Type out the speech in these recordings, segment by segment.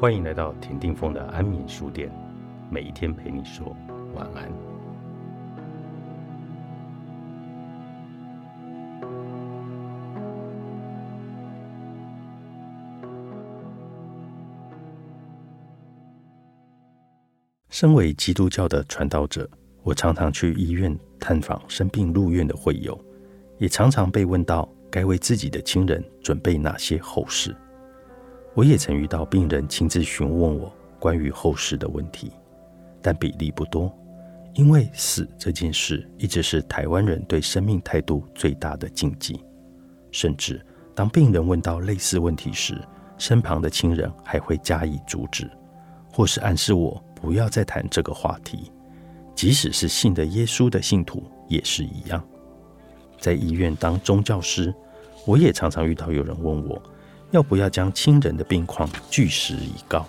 欢迎来到田定峰的安眠书店，每一天陪你说晚安。身为基督教的传道者，我常常去医院探访生病入院的会友，也常常被问到该为自己的亲人准备哪些后事。我也曾遇到病人亲自询问我关于后事的问题，但比例不多，因为死这件事一直是台湾人对生命态度最大的禁忌。甚至当病人问到类似问题时，身旁的亲人还会加以阻止，或是暗示我不要再谈这个话题。即使是信的耶稣的信徒也是一样。在医院当宗教师，我也常常遇到有人问我。要不要将亲人的病况据实以告？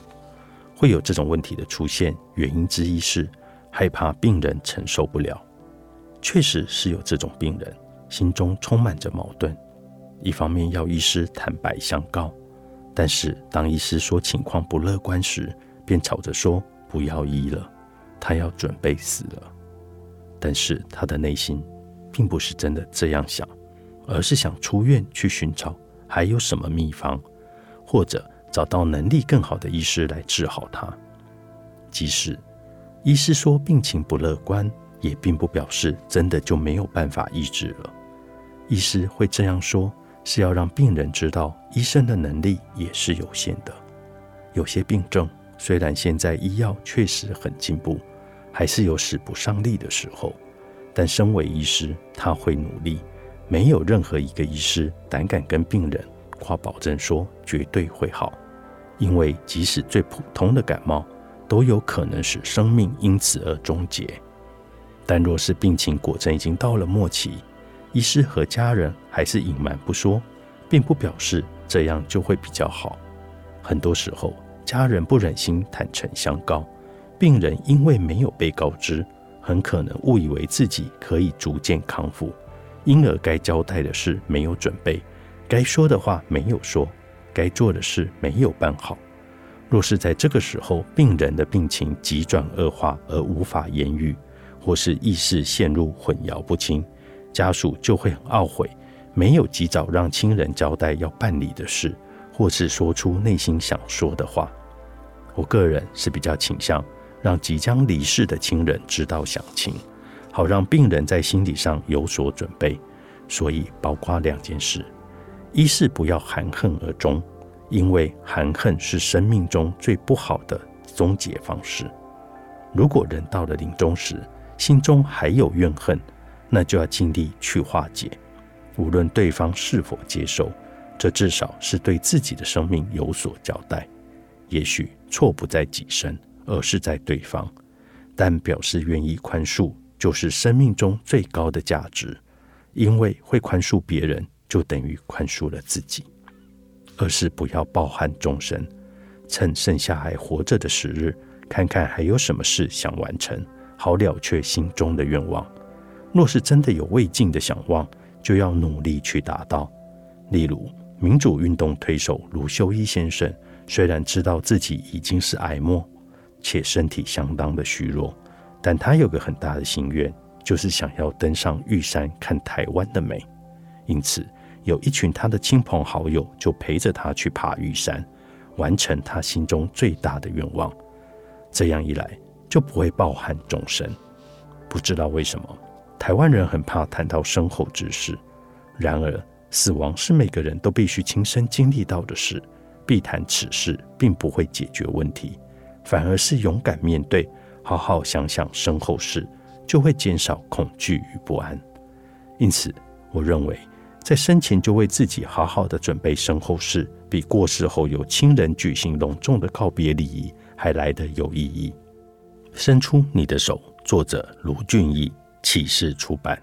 会有这种问题的出现，原因之一是害怕病人承受不了。确实是有这种病人，心中充满着矛盾。一方面要医师坦白相告，但是当医师说情况不乐观时，便吵着说不要医了，他要准备死了。但是他的内心并不是真的这样想，而是想出院去寻找。还有什么秘方，或者找到能力更好的医师来治好他？即使医师说病情不乐观，也并不表示真的就没有办法医治了。医师会这样说，是要让病人知道，医生的能力也是有限的。有些病症虽然现在医药确实很进步，还是有使不上力的时候，但身为医师，他会努力。没有任何一个医师胆敢跟病人夸保证说绝对会好，因为即使最普通的感冒，都有可能使生命因此而终结。但若是病情果真已经到了末期，医师和家人还是隐瞒不说，并不表示这样就会比较好。很多时候，家人不忍心坦诚相告，病人因为没有被告知，很可能误以为自己可以逐渐康复。因而该交代的事没有准备，该说的话没有说，该做的事没有办好。若是在这个时候，病人的病情急转恶化而无法言语，或是意识陷入混淆不清，家属就会很懊悔，没有及早让亲人交代要办理的事，或是说出内心想说的话。我个人是比较倾向让即将离世的亲人知道详情。好让病人在心理上有所准备，所以包括两件事：一是不要含恨而终，因为含恨是生命中最不好的终结方式。如果人到了临终时，心中还有怨恨，那就要尽力去化解。无论对方是否接受，这至少是对自己的生命有所交代。也许错不在己身，而是在对方，但表示愿意宽恕。就是生命中最高的价值，因为会宽恕别人，就等于宽恕了自己。而是不要抱憾终生，趁剩下还活着的时日，看看还有什么事想完成，好了却心中的愿望。若是真的有未尽的想望，就要努力去达到。例如，民主运动推手卢修一先生，虽然知道自己已经是癌末，且身体相当的虚弱。但他有个很大的心愿，就是想要登上玉山看台湾的美。因此，有一群他的亲朋好友就陪着他去爬玉山，完成他心中最大的愿望。这样一来，就不会抱憾终生。不知道为什么，台湾人很怕谈到身后之事。然而，死亡是每个人都必须亲身经历到的事，必谈此事并不会解决问题，反而是勇敢面对。好好想想身后事，就会减少恐惧与不安。因此，我认为在生前就为自己好好的准备身后事，比过世后有亲人举行隆重的告别礼仪还来得有意义。伸出你的手，作者卢俊义，启示出版。